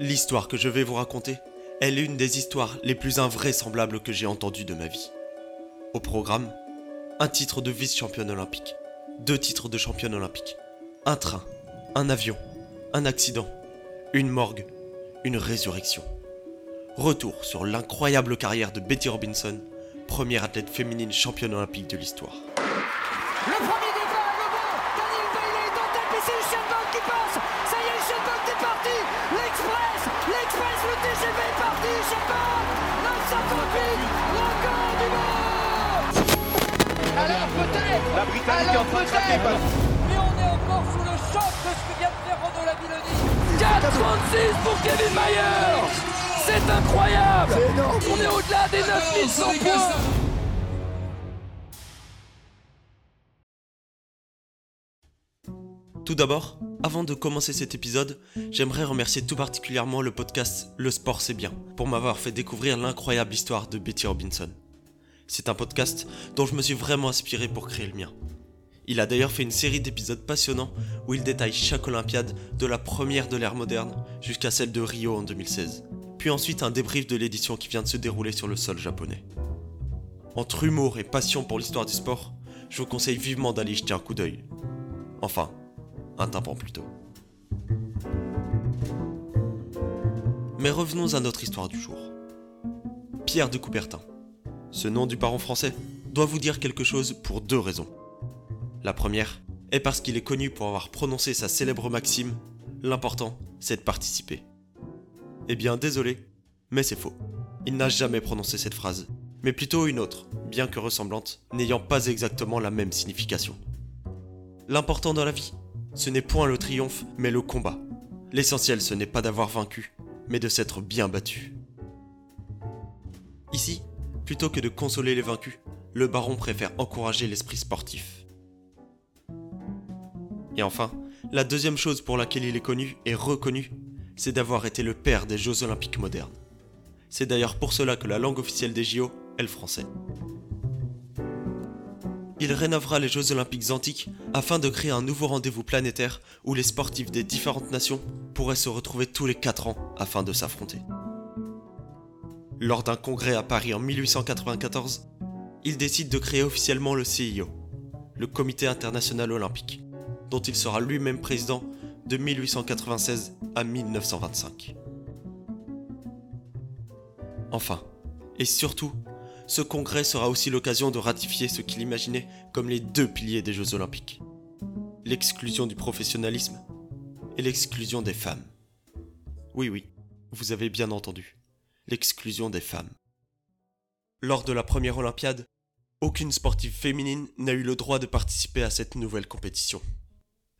L'histoire que je vais vous raconter est l'une des histoires les plus invraisemblables que j'ai entendues de ma vie. Au programme, un titre de vice-championne olympique, deux titres de championne olympique, un train, un avion, un accident, une morgue, une résurrection. Retour sur l'incroyable carrière de Betty Robinson, première athlète féminine championne olympique de l'histoire. Peut-être La Britannique est en train de craquer. peut-être Mais on est encore sous le choc de ce que vient de faire Renaud Lavillenie 4,36 pour Kevin Mayer C'est incroyable On est au-delà des 9100 points Tout d'abord, avant de commencer cet épisode, j'aimerais remercier tout particulièrement le podcast Le Sport c'est bien pour m'avoir fait découvrir l'incroyable histoire de Betty Robinson. C'est un podcast dont je me suis vraiment inspiré pour créer le mien. Il a d'ailleurs fait une série d'épisodes passionnants où il détaille chaque Olympiade de la première de l'ère moderne jusqu'à celle de Rio en 2016. Puis ensuite un débrief de l'édition qui vient de se dérouler sur le sol japonais. Entre humour et passion pour l'histoire du sport, je vous conseille vivement d'aller jeter un coup d'œil. Enfin, un tympan plutôt. Mais revenons à notre histoire du jour. Pierre de Coubertin. Ce nom du parent français doit vous dire quelque chose pour deux raisons. La première est parce qu'il est connu pour avoir prononcé sa célèbre maxime L'important, c'est de participer. Eh bien, désolé, mais c'est faux. Il n'a jamais prononcé cette phrase, mais plutôt une autre, bien que ressemblante, n'ayant pas exactement la même signification. L'important dans la vie, ce n'est point le triomphe, mais le combat. L'essentiel, ce n'est pas d'avoir vaincu, mais de s'être bien battu. Ici, plutôt que de consoler les vaincus, le baron préfère encourager l'esprit sportif. Et enfin, la deuxième chose pour laquelle il est connu et reconnu, c'est d'avoir été le père des Jeux olympiques modernes. C'est d'ailleurs pour cela que la langue officielle des JO est le français. Il rénovera les Jeux olympiques antiques afin de créer un nouveau rendez-vous planétaire où les sportifs des différentes nations pourraient se retrouver tous les 4 ans afin de s'affronter. Lors d'un congrès à Paris en 1894, il décide de créer officiellement le CIO, le Comité international olympique, dont il sera lui-même président de 1896 à 1925. Enfin, et surtout, ce congrès sera aussi l'occasion de ratifier ce qu'il imaginait comme les deux piliers des Jeux olympiques. L'exclusion du professionnalisme et l'exclusion des femmes. Oui oui, vous avez bien entendu. L'exclusion des femmes. Lors de la première Olympiade, aucune sportive féminine n'a eu le droit de participer à cette nouvelle compétition.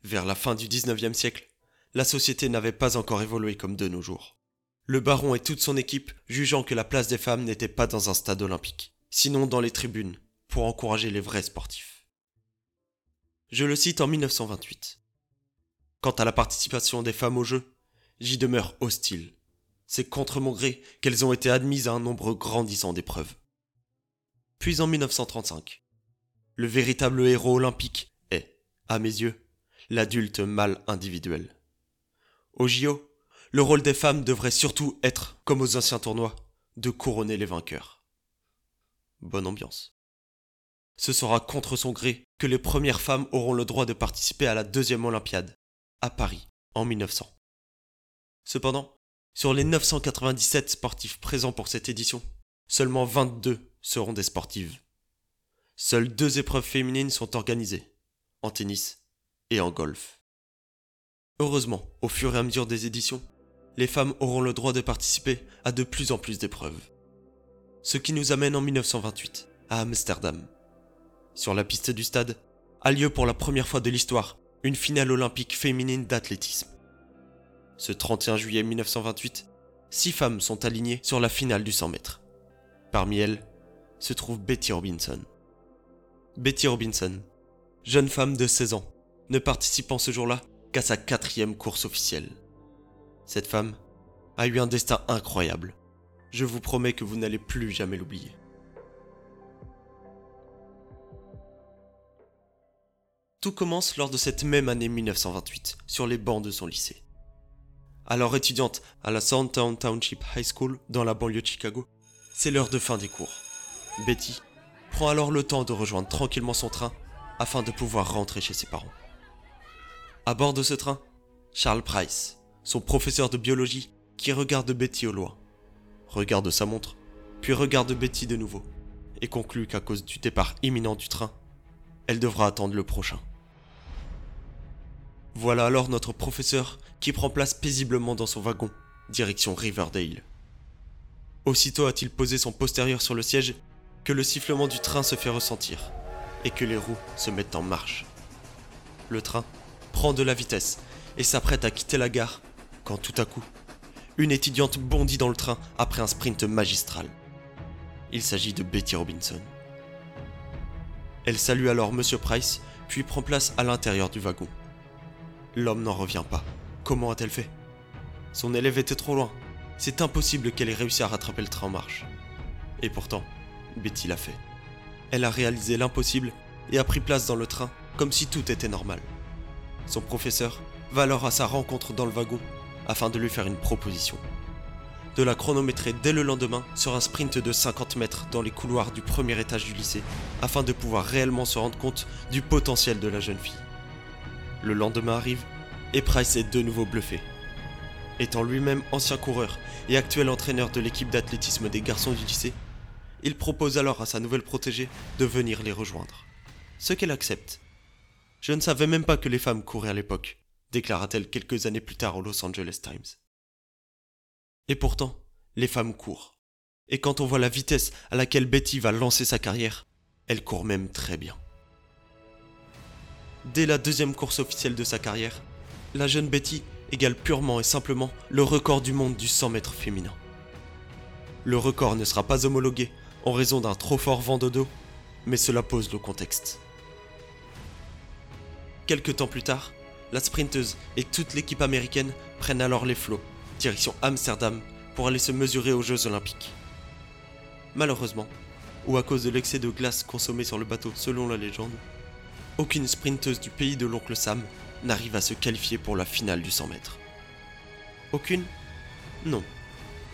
Vers la fin du 19e siècle, la société n'avait pas encore évolué comme de nos jours. Le baron et toute son équipe jugeant que la place des femmes n'était pas dans un stade olympique, sinon dans les tribunes, pour encourager les vrais sportifs. Je le cite en 1928. Quant à la participation des femmes aux Jeux, j'y demeure hostile. C'est contre mon gré qu'elles ont été admises à un nombre grandissant d'épreuves. Puis en 1935, le véritable héros olympique est, à mes yeux, l'adulte mâle individuel. Au JO, le rôle des femmes devrait surtout être, comme aux anciens tournois, de couronner les vainqueurs. Bonne ambiance. Ce sera contre son gré que les premières femmes auront le droit de participer à la deuxième Olympiade, à Paris, en 1900. Cependant, sur les 997 sportifs présents pour cette édition, seulement 22 seront des sportives. Seules deux épreuves féminines sont organisées, en tennis et en golf. Heureusement, au fur et à mesure des éditions, les femmes auront le droit de participer à de plus en plus d'épreuves. Ce qui nous amène en 1928, à Amsterdam. Sur la piste du stade, a lieu pour la première fois de l'histoire une finale olympique féminine d'athlétisme. Ce 31 juillet 1928, six femmes sont alignées sur la finale du 100 mètres. Parmi elles se trouve Betty Robinson. Betty Robinson, jeune femme de 16 ans, ne participant ce jour-là qu'à sa quatrième course officielle. Cette femme a eu un destin incroyable. Je vous promets que vous n'allez plus jamais l'oublier. Tout commence lors de cette même année 1928, sur les bancs de son lycée. alors étudiante à la Soundtown Township High School dans la banlieue de Chicago. C'est l'heure de fin des cours. Betty prend alors le temps de rejoindre tranquillement son train afin de pouvoir rentrer chez ses parents. À bord de ce train, Charles Price, son professeur de biologie, qui regarde Betty au loin, regarde sa montre, puis regarde Betty de nouveau, et conclut qu'à cause du départ imminent du train, elle devra attendre le prochain. Voilà alors notre professeur qui prend place paisiblement dans son wagon, direction Riverdale. Aussitôt a-t-il posé son postérieur sur le siège que le sifflement du train se fait ressentir et que les roues se mettent en marche. Le train prend de la vitesse et s'apprête à quitter la gare quand tout à coup, une étudiante bondit dans le train après un sprint magistral. Il s'agit de Betty Robinson. Elle salue alors Monsieur Price, puis prend place à l'intérieur du wagon. L'homme n'en revient pas. Comment a-t-elle fait? Son élève était trop loin. C'est impossible qu'elle ait réussi à rattraper le train en marche. Et pourtant, Betty l'a fait. Elle a réalisé l'impossible et a pris place dans le train comme si tout était normal. Son professeur va alors à sa rencontre dans le wagon afin de lui faire une proposition. De la chronométrer dès le lendemain sur un sprint de 50 mètres dans les couloirs du premier étage du lycée afin de pouvoir réellement se rendre compte du potentiel de la jeune fille. Le lendemain arrive et Price est de nouveau bluffé. Étant lui-même ancien coureur et actuel entraîneur de l'équipe d'athlétisme des garçons du lycée, il propose alors à sa nouvelle protégée de venir les rejoindre. Ce qu'elle accepte. Je ne savais même pas que les femmes couraient à l'époque, déclara-t-elle quelques années plus tard au Los Angeles Times. Et pourtant, les femmes courent. Et quand on voit la vitesse à laquelle Betty va lancer sa carrière, elle court même très bien. Dès la deuxième course officielle de sa carrière, la jeune Betty égale purement et simplement le record du monde du 100 mètres féminin. Le record ne sera pas homologué en raison d'un trop fort vent de dos, mais cela pose le contexte. Quelques temps plus tard, la sprinteuse et toute l'équipe américaine prennent alors les flots, direction Amsterdam, pour aller se mesurer aux Jeux olympiques. Malheureusement, ou à cause de l'excès de glace consommé sur le bateau selon la légende, aucune sprinteuse du pays de l'oncle Sam n'arrive à se qualifier pour la finale du 100 mètres. Aucune? Non.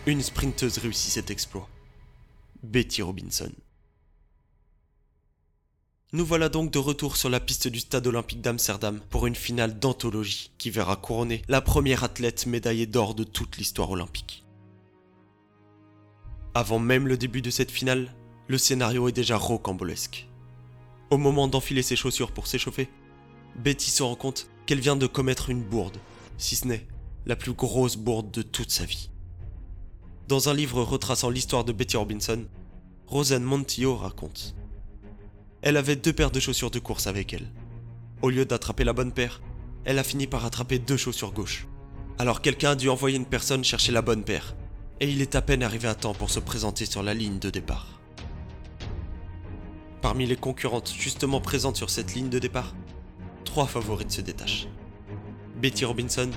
Une sprinteuse réussit cet exploit. Betty Robinson. Nous voilà donc de retour sur la piste du stade olympique d'Amsterdam pour une finale d'anthologie qui verra couronner la première athlète médaillée d'or de toute l'histoire olympique. Avant même le début de cette finale, le scénario est déjà rocambolesque. Au moment d'enfiler ses chaussures pour s'échauffer, Betty se rend compte qu'elle vient de commettre une bourde, si ce n'est la plus grosse bourde de toute sa vie. Dans un livre retraçant l'histoire de Betty Robinson, Rosanne Montillo raconte. Elle avait deux paires de chaussures de course avec elle. Au lieu d'attraper la bonne paire, elle a fini par attraper deux chaussures gauches. Alors quelqu'un a dû envoyer une personne chercher la bonne paire, et il est à peine arrivé à temps pour se présenter sur la ligne de départ. Parmi les concurrentes justement présentes sur cette ligne de départ, trois favorites se détachent. Betty Robinson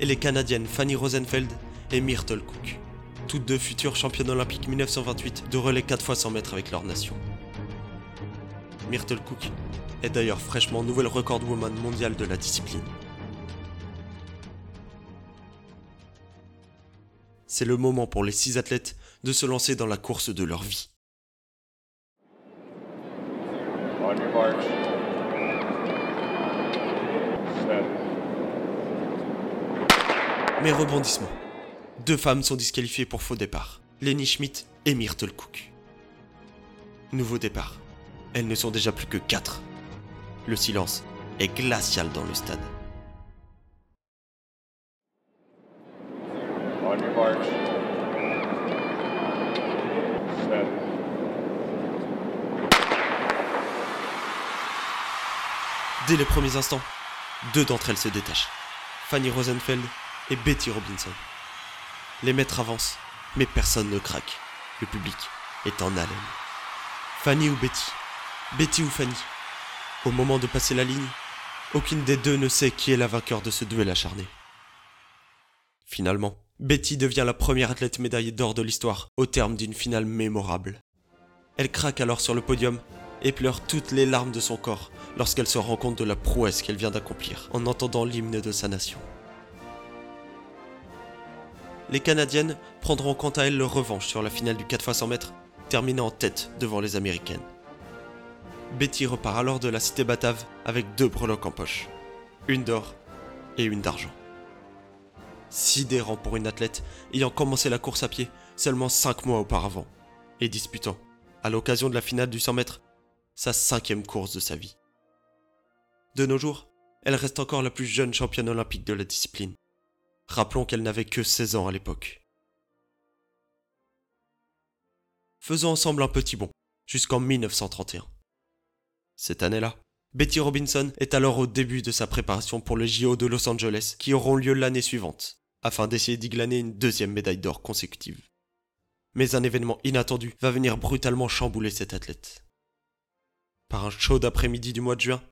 et les Canadiennes Fanny Rosenfeld et Myrtle Cook, toutes deux futures championnes olympiques 1928 de relais 4 fois 100 mètres avec leur nation. Myrtle Cook est d'ailleurs fraîchement nouvelle record woman mondiale de la discipline. C'est le moment pour les six athlètes de se lancer dans la course de leur vie. Mais rebondissement. Deux femmes sont disqualifiées pour faux départ. Lenny Schmidt et Myrtle Cook. Nouveau départ. Elles ne sont déjà plus que quatre. Le silence est glacial dans le stade. On your mark. Set. Dès les premiers instants, deux d'entre elles se détachent. Fanny Rosenfeld et Betty Robinson. Les maîtres avancent, mais personne ne craque. Le public est en haleine. Fanny ou Betty? Betty ou Fanny Au moment de passer la ligne, aucune des deux ne sait qui est la vainqueur de ce duel acharné. Finalement, Betty devient la première athlète médaillée d'or de l'histoire au terme d'une finale mémorable. Elle craque alors sur le podium et pleure toutes les larmes de son corps lorsqu'elle se rend compte de la prouesse qu'elle vient d'accomplir en entendant l'hymne de sa nation. les Canadiennes prendront quant à elles leur revanche sur la finale du 4 x 100 mètres, terminant en tête devant les Américaines. Betty repart alors de la cité batave avec deux breloques en poche, une d'or et une d'argent. Sidérant pour une athlète ayant commencé la course à pied seulement 5 mois auparavant et disputant, à l'occasion de la finale du 100 mètres, sa cinquième course de sa vie. De nos jours, elle reste encore la plus jeune championne olympique de la discipline. Rappelons qu'elle n'avait que 16 ans à l'époque. Faisons ensemble un petit bond, jusqu'en 1931. Cette année-là, Betty Robinson est alors au début de sa préparation pour les JO de Los Angeles qui auront lieu l'année suivante, afin d'essayer d'y glaner une deuxième médaille d'or consécutive. Mais un événement inattendu va venir brutalement chambouler cette athlète. Par un chaud d'après-midi du mois de juin,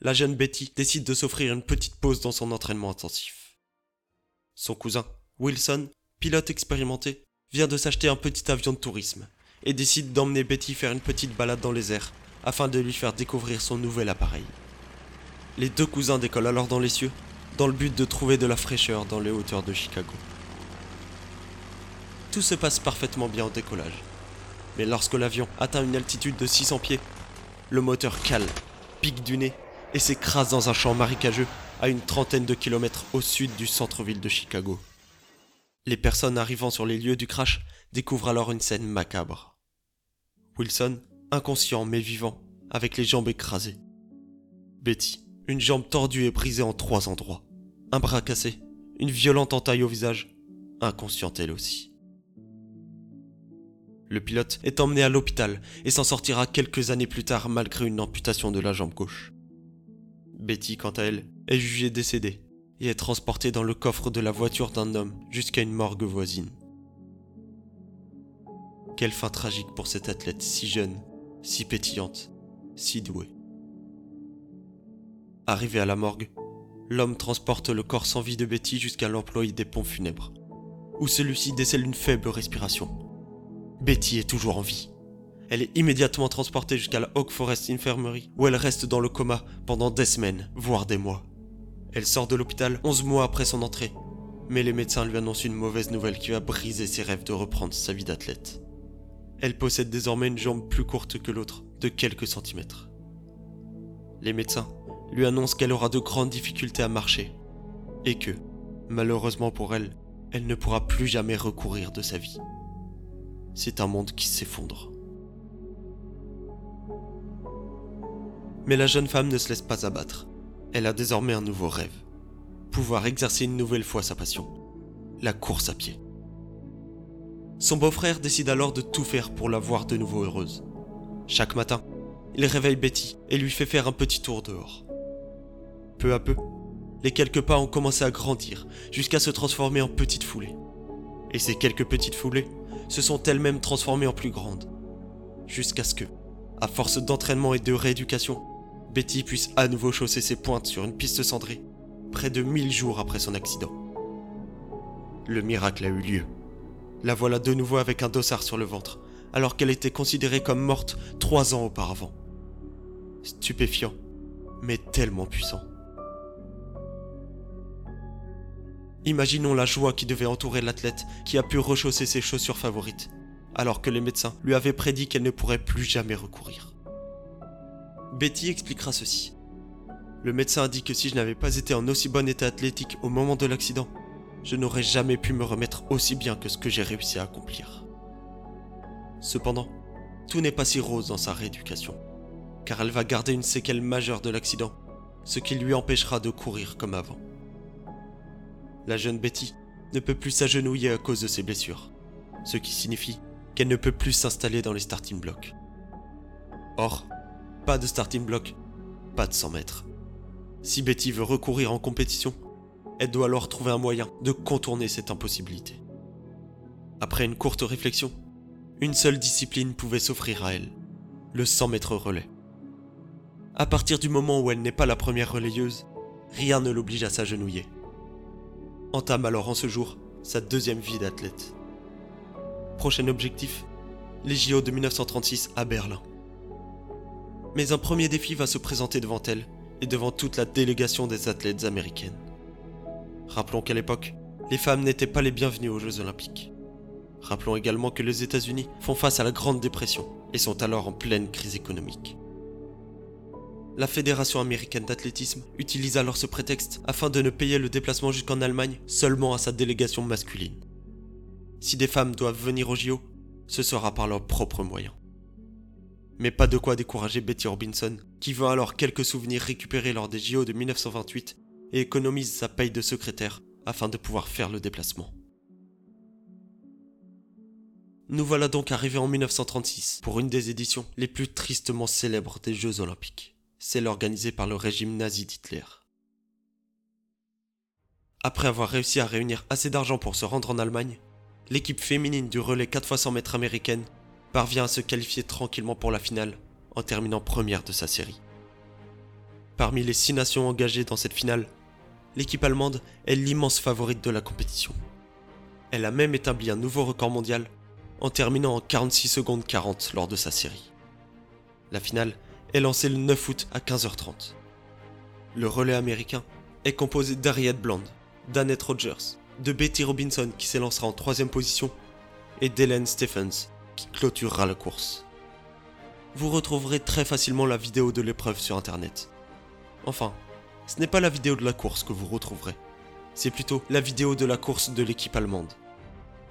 la jeune Betty décide de s'offrir une petite pause dans son entraînement intensif. Son cousin, Wilson, pilote expérimenté, vient de s'acheter un petit avion de tourisme et décide d'emmener Betty faire une petite balade dans les airs afin de lui faire découvrir son nouvel appareil. Les deux cousins décollent alors dans les cieux dans le but de trouver de la fraîcheur dans les hauteurs de Chicago. Tout se passe parfaitement bien au décollage. Mais lorsque l'avion atteint une altitude de 600 pieds, le moteur cale, pique du nez et s'écrase dans un champ marécageux à une trentaine de kilomètres au sud du centre-ville de Chicago. Les personnes arrivant sur les lieux du crash découvrent alors une scène macabre. Wilson, inconscient mais vivant, avec les jambes écrasées. Betty, une jambe tordue et brisée en trois endroits. Un bras cassé, une violente entaille au visage, inconsciente elle aussi. Le pilote est emmené à l'hôpital et s'en sortira quelques années plus tard malgré une amputation de la jambe gauche. Betty, quant à elle, est jugée décédée et est transportée dans le coffre de la voiture d'un homme jusqu'à une morgue voisine. Quelle fin tragique pour cette athlète si jeune si pétillante, si douée. Arrivé à la morgue, l'homme transporte le corps sans vie de Betty jusqu'à l'employé des pompes funèbres, où celui-ci décèle une faible respiration. Betty est toujours en vie. Elle est immédiatement transportée jusqu'à la Oak Forest Infirmary, où elle reste dans le coma pendant des semaines, voire des mois. Elle sort de l'hôpital 11 mois après son entrée, mais les médecins lui annoncent une mauvaise nouvelle qui va briser ses rêves de reprendre sa vie d'athlète. Elle possède désormais une jambe plus courte que l'autre, de quelques centimètres. Les médecins lui annoncent qu'elle aura de grandes difficultés à marcher, et que, malheureusement pour elle, elle ne pourra plus jamais recourir de sa vie. C'est un monde qui s'effondre. Mais la jeune femme ne se laisse pas abattre. Elle a désormais un nouveau rêve. Pouvoir exercer une nouvelle fois sa passion. La course à pied. Son beau-frère décide alors de tout faire pour la voir de nouveau heureuse. Chaque matin, il réveille Betty et lui fait faire un petit tour dehors. Peu à peu, les quelques pas ont commencé à grandir jusqu'à se transformer en petites foulées. Et ces quelques petites foulées se sont elles-mêmes transformées en plus grandes. Jusqu'à ce que, à force d'entraînement et de rééducation, Betty puisse à nouveau chausser ses pointes sur une piste cendrée, près de mille jours après son accident. Le miracle a eu lieu. La voilà de nouveau avec un dossard sur le ventre, alors qu'elle était considérée comme morte trois ans auparavant. Stupéfiant, mais tellement puissant. Imaginons la joie qui devait entourer l'athlète qui a pu rechausser ses chaussures favorites, alors que les médecins lui avaient prédit qu'elle ne pourrait plus jamais recourir. Betty expliquera ceci. Le médecin a dit que si je n'avais pas été en aussi bon état athlétique au moment de l'accident, je n'aurais jamais pu me remettre aussi bien que ce que j'ai réussi à accomplir. Cependant, tout n'est pas si rose dans sa rééducation, car elle va garder une séquelle majeure de l'accident, ce qui lui empêchera de courir comme avant. La jeune Betty ne peut plus s'agenouiller à cause de ses blessures, ce qui signifie qu'elle ne peut plus s'installer dans les starting blocks. Or, pas de starting block, pas de 100 mètres. Si Betty veut recourir en compétition, elle doit alors trouver un moyen de contourner cette impossibilité. Après une courte réflexion, une seule discipline pouvait s'offrir à elle, le 100 mètres relais. À partir du moment où elle n'est pas la première relayeuse, rien ne l'oblige à s'agenouiller. Entame alors en ce jour sa deuxième vie d'athlète. Prochain objectif, les JO de 1936 à Berlin. Mais un premier défi va se présenter devant elle et devant toute la délégation des athlètes américaines. Rappelons qu'à l'époque, les femmes n'étaient pas les bienvenues aux Jeux olympiques. Rappelons également que les États-Unis font face à la Grande Dépression et sont alors en pleine crise économique. La Fédération américaine d'athlétisme utilise alors ce prétexte afin de ne payer le déplacement jusqu'en Allemagne seulement à sa délégation masculine. Si des femmes doivent venir au JO, ce sera par leurs propres moyens. Mais pas de quoi décourager Betty Robinson, qui veut alors quelques souvenirs récupérés lors des JO de 1928 et économise sa paye de secrétaire afin de pouvoir faire le déplacement. Nous voilà donc arrivés en 1936 pour une des éditions les plus tristement célèbres des Jeux olympiques celle organisée par le régime nazi d'Hitler. Après avoir réussi à réunir assez d'argent pour se rendre en Allemagne, l'équipe féminine du relais 4 x 100 mètres américaine parvient à se qualifier tranquillement pour la finale en terminant première de sa série. Parmi les six nations engagées dans cette finale, l'équipe allemande est l'immense favorite de la compétition. Elle a même établi un nouveau record mondial en terminant en 46 secondes 40 lors de sa série. La finale est lancé le 9 août à 15h30. Le relais américain est composé d'Ariette Bland, d'Annette Rogers, de Betty Robinson qui s'élancera en troisième position et d'Helen Stephens qui clôturera la course. Vous retrouverez très facilement la vidéo de l'épreuve sur internet. Enfin, ce n'est pas la vidéo de la course que vous retrouverez, c'est plutôt la vidéo de la course de l'équipe allemande.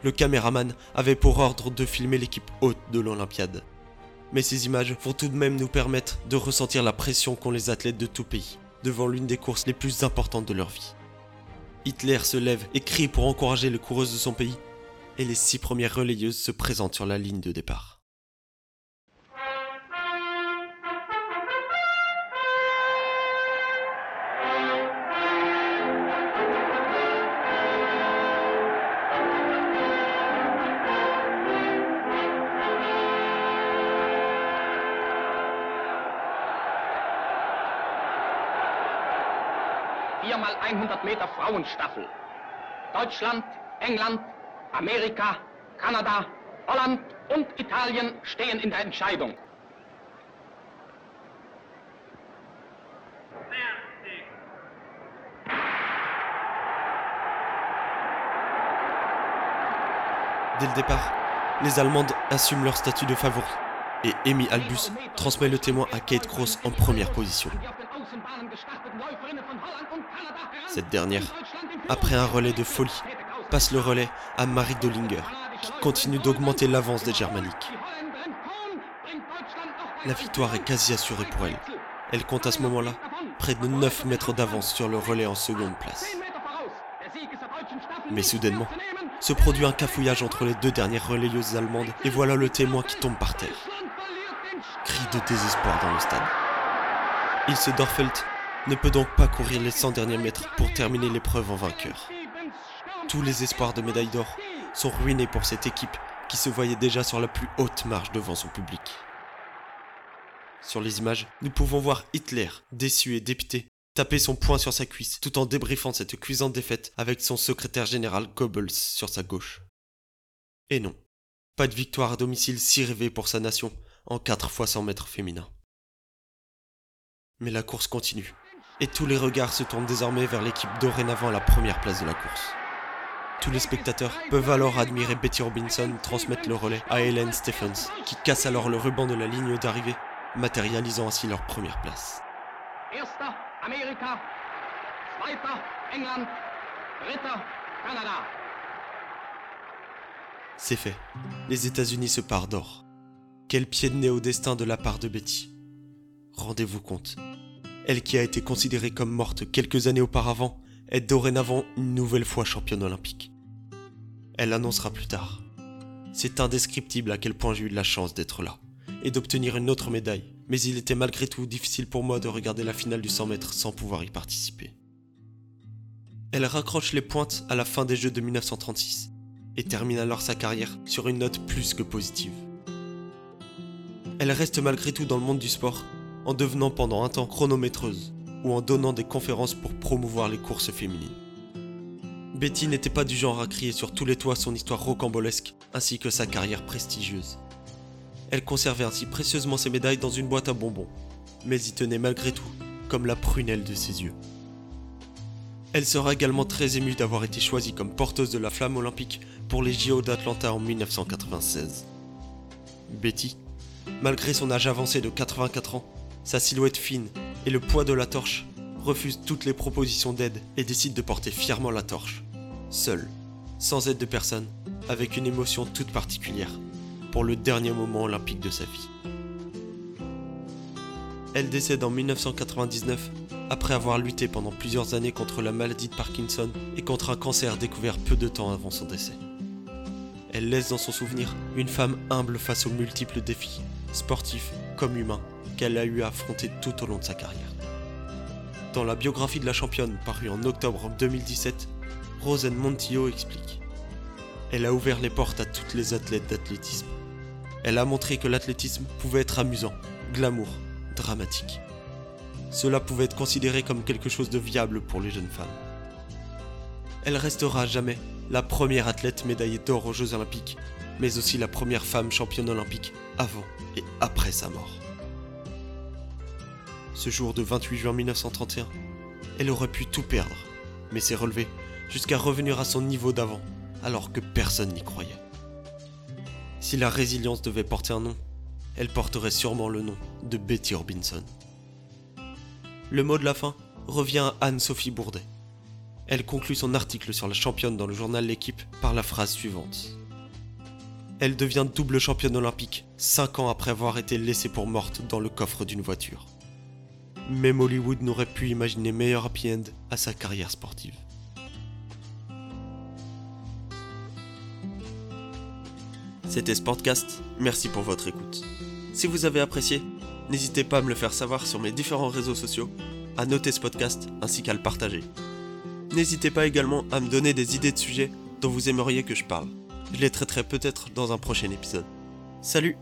Le caméraman avait pour ordre de filmer l'équipe haute de l'Olympiade mais ces images vont tout de même nous permettre de ressentir la pression qu'ont les athlètes de tout pays devant l'une des courses les plus importantes de leur vie. Hitler se lève et crie pour encourager les coureuses de son pays, et les six premières relayeuses se présentent sur la ligne de départ. Deutschland, England, Amerika, Kanada, Holland und Italien stehen in der Entscheidung. Dès le départ, les Allemandes assument leur statut de favori et Amy Albus transmet le témoin à Kate Cross en première position. Cette dernière, après un relais de folie, passe le relais à Marie Dollinger, qui continue d'augmenter l'avance des Germaniques. La victoire est quasi assurée pour elle. Elle compte à ce moment-là près de 9 mètres d'avance sur le relais en seconde place. Mais soudainement, se produit un cafouillage entre les deux dernières relayeuses allemandes et voilà le témoin qui tombe par terre. Cri de désespoir dans le stade. Ilse Dorfeld ne peut donc pas courir les 100 derniers mètres pour terminer l'épreuve en vainqueur. Tous les espoirs de médaille d'or sont ruinés pour cette équipe qui se voyait déjà sur la plus haute marche devant son public. Sur les images, nous pouvons voir Hitler, déçu et dépité, taper son poing sur sa cuisse tout en débriefant cette cuisante défaite avec son secrétaire général Goebbels sur sa gauche. Et non, pas de victoire à domicile si rêvée pour sa nation en 4 fois 100 mètres féminins. Mais la course continue et tous les regards se tournent désormais vers l'équipe dorénavant à la première place de la course. Tous les spectateurs peuvent alors admirer Betty Robinson transmettre le relais à Helen Stephens, qui casse alors le ruban de la ligne d'arrivée, matérialisant ainsi leur première place. C'est fait. Les États-Unis se partent d'or. Quel pied de nez au destin de la part de Betty. Rendez-vous compte, elle qui a été considérée comme morte quelques années auparavant, est dorénavant une nouvelle fois championne olympique. Elle annoncera plus tard. C'est indescriptible à quel point j'ai eu de la chance d'être là et d'obtenir une autre médaille, mais il était malgré tout difficile pour moi de regarder la finale du 100 mètres sans pouvoir y participer. Elle raccroche les pointes à la fin des Jeux de 1936 et termine alors sa carrière sur une note plus que positive. Elle reste malgré tout dans le monde du sport en devenant pendant un temps chronométreuse ou en donnant des conférences pour promouvoir les courses féminines. Betty n'était pas du genre à crier sur tous les toits son histoire rocambolesque ainsi que sa carrière prestigieuse. Elle conservait ainsi précieusement ses médailles dans une boîte à bonbons, mais y tenait malgré tout, comme la prunelle de ses yeux. Elle sera également très émue d'avoir été choisie comme porteuse de la flamme olympique pour les JO d'Atlanta en 1996. Betty, malgré son âge avancé de 84 ans, sa silhouette fine et le poids de la torche, refuse toutes les propositions d'aide et décide de porter fièrement la torche, seule, sans aide de personne, avec une émotion toute particulière, pour le dernier moment olympique de sa vie. Elle décède en 1999 après avoir lutté pendant plusieurs années contre la maladie de Parkinson et contre un cancer découvert peu de temps avant son décès. Elle laisse dans son souvenir une femme humble face aux multiples défis, sportifs comme humains, qu'elle a eu à affronter tout au long de sa carrière. Dans la biographie de la championne parue en octobre 2017, Rosen Montillo explique Elle a ouvert les portes à toutes les athlètes d'athlétisme. Elle a montré que l'athlétisme pouvait être amusant, glamour, dramatique. Cela pouvait être considéré comme quelque chose de viable pour les jeunes femmes. Elle restera jamais la première athlète médaillée d'or aux Jeux olympiques, mais aussi la première femme championne olympique avant et après sa mort. Ce jour de 28 juin 1931, elle aurait pu tout perdre, mais s'est relevée jusqu'à revenir à son niveau d'avant, alors que personne n'y croyait. Si la résilience devait porter un nom, elle porterait sûrement le nom de Betty Robinson. Le mot de la fin revient à Anne-Sophie Bourdet. Elle conclut son article sur la championne dans le journal L'équipe par la phrase suivante. Elle devient double championne olympique, 5 ans après avoir été laissée pour morte dans le coffre d'une voiture. Même Hollywood n'aurait pu imaginer meilleur happy end à sa carrière sportive. C'était Sportcast, merci pour votre écoute. Si vous avez apprécié, n'hésitez pas à me le faire savoir sur mes différents réseaux sociaux, à noter ce podcast ainsi qu'à le partager. N'hésitez pas également à me donner des idées de sujets dont vous aimeriez que je parle. Je les traiterai peut-être dans un prochain épisode. Salut